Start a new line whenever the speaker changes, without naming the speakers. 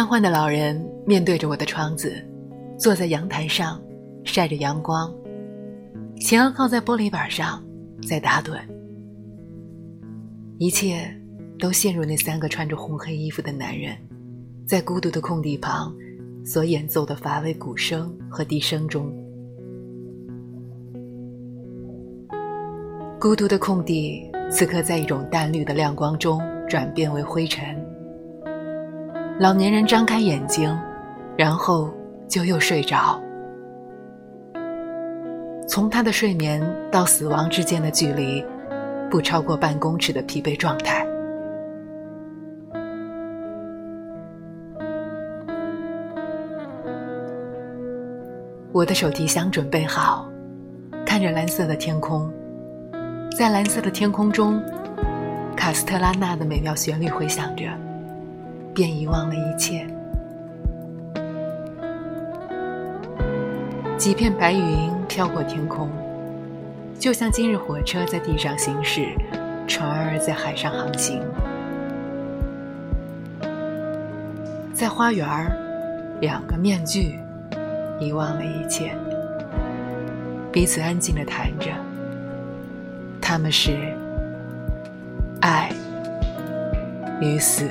瘫痪的老人面对着我的窗子，坐在阳台上，晒着阳光，前额靠在玻璃板上，在打盹。一切都陷入那三个穿着红黑衣服的男人，在孤独的空地旁所演奏的乏味鼓声和笛声中。孤独的空地此刻在一种淡绿的亮光中转变为灰尘。老年人张开眼睛，然后就又睡着。从他的睡眠到死亡之间的距离，不超过半公尺的疲惫状态。我的手提箱准备好，看着蓝色的天空。在蓝色的天空中，卡斯特拉纳的美妙旋律回响着，便遗忘了一切。几片白云飘过天空，就像今日火车在地上行驶，船儿在海上航行。在花园儿，两个面具遗忘了一切，彼此安静的谈着。他们是爱与死。